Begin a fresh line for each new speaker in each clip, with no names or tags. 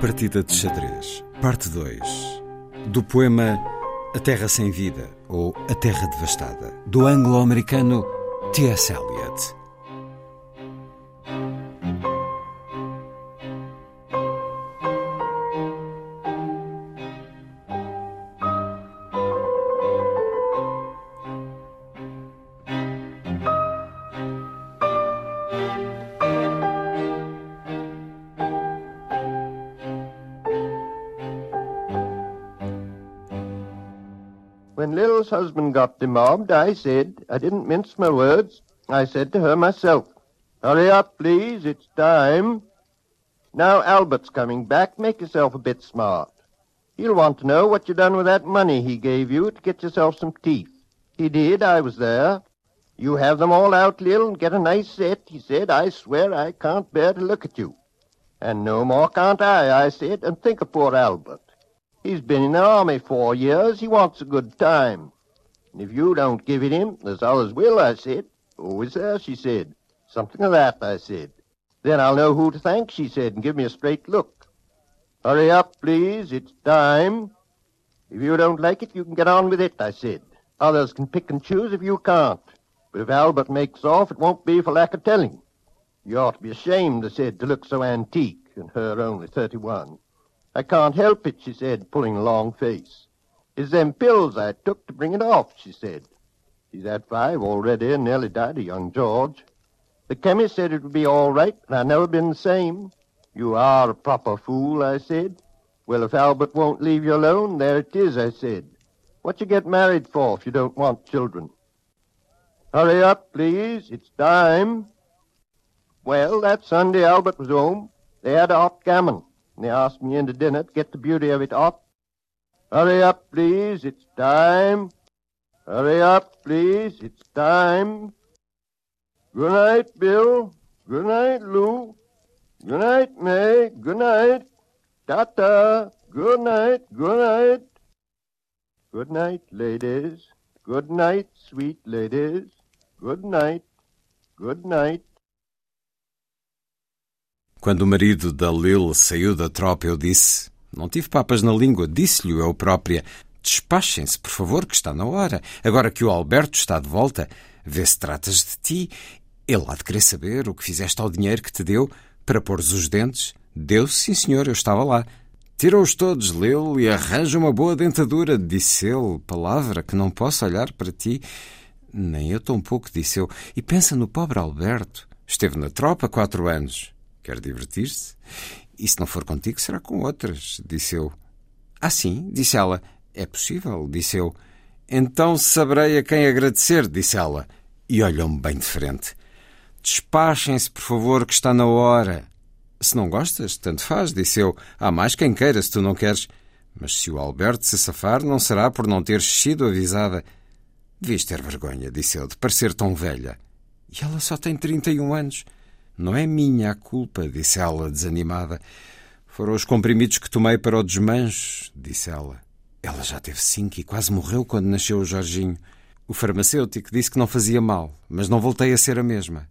Partida de xadrez, parte 2, do poema A Terra Sem Vida ou A Terra Devastada, do anglo-americano T.S. Eliot.
When Lil's husband got demobbed, I said, I didn't mince my words, I said to her myself, Hurry up, please, it's time. Now Albert's coming back, make yourself a bit smart. He'll want to know what you done with that money he gave you to get yourself some teeth. He did, I was there. You have them all out, Lil, and get a nice set, he said. I swear I can't bear to look at you. And no more can't I, I said, and think of poor Albert. He's been in the army four years. He wants a good time. And if you don't give it him, there's others will, I said. Who is there? She said. Something of that, I said. Then I'll know who to thank, she said, and give me a straight look. Hurry up, please. It's time. If you don't like it, you can get on with it, I said. Others can pick and choose if you can't. But if Albert makes off, it won't be for lack of telling. You ought to be ashamed, I said, to look so antique, and her only thirty-one. I can't help it, she said, pulling a long face. It's them pills I took to bring it off, she said. She's had five already and nearly died of young George. The chemist said it would be all right, and I've never been the same. You are a proper fool, I said. Well, if Albert won't leave you alone, there it is, I said. What you get married for if you don't want children? Hurry up, please. It's time. Well, that Sunday Albert was home. They had a hot gammon and they asked me in to dinner to get the beauty of it hot. Hurry up, please, it's time. Hurry up, please, it's time. Good night, Bill. Good night, Lou. Good night, May. Good night. Ta-ta. Good night, good night. Good night, ladies. Good night, sweet ladies. Good night. Good night.
Quando o marido da Lil saiu da tropa, eu disse: Não tive papas na língua, disse-lhe eu própria: Despachem-se, por favor, que está na hora. Agora que o Alberto está de volta, vê se tratas de ti. Ele há de querer saber o que fizeste ao dinheiro que te deu para pôres os dentes. Deu-se, sim, senhor, eu estava lá. Tira-os todos, Lil, e arranja uma boa dentadura, disse ele, palavra que não posso olhar para ti. Nem eu tão pouco, disse eu. E pensa no pobre Alberto. Esteve na tropa quatro anos. Quer divertir-se? E se não for contigo, será com outras, disse eu. Ah, sim, disse ela. É possível, disse eu. Então saberei a quem agradecer, disse ela. E olhou-me bem de frente. Despachem-se, por favor, que está na hora. Se não gostas, tanto faz, disse eu. Há mais quem queira, se tu não queres. Mas se o Alberto se safar, não será por não teres sido avisada. Devias ter vergonha, disse eu, de parecer tão velha. E ela só tem trinta e um anos. Não é minha a culpa, disse ela, desanimada. Foram os comprimidos que tomei para o desmancho, disse ela. Ela já teve cinco e quase morreu quando nasceu o Jorginho. O farmacêutico disse que não fazia mal, mas não voltei a ser a mesma.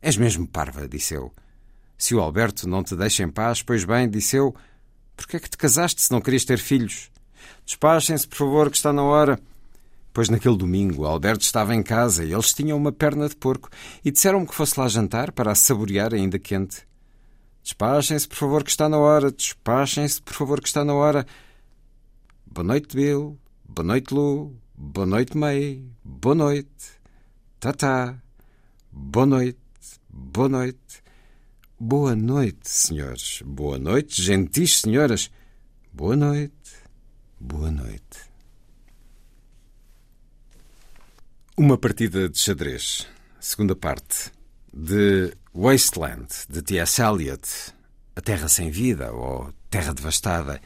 És mesmo parva, disse eu. Se o Alberto não te deixa em paz, pois bem, disse eu, por que é que te casaste se não querias ter filhos? Despachem-se, por favor, que está na hora. Pois naquele domingo Alberto estava em casa e eles tinham uma perna de porco e disseram-me que fosse lá jantar para a saborear ainda quente. Despachem-se, por favor, que está na hora. Despachem-se, por favor, que está na hora. Boa noite, Bill. Boa noite, Lu. Boa noite, May. Boa noite. Tata. Boa noite. Boa noite. Boa noite, senhores. Boa noite, gentis senhoras. Boa noite. Boa noite. Uma partida de xadrez. Segunda parte. De Wasteland, de T.S. Eliot. A Terra Sem Vida ou Terra Devastada.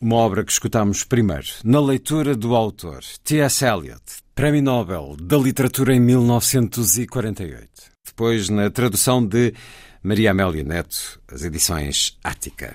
Uma obra que escutámos primeiro, na leitura do autor, T.S. Eliot, Prémio Nobel da Literatura em 1948. Depois, na tradução de Maria Amélia Neto, as edições Ática.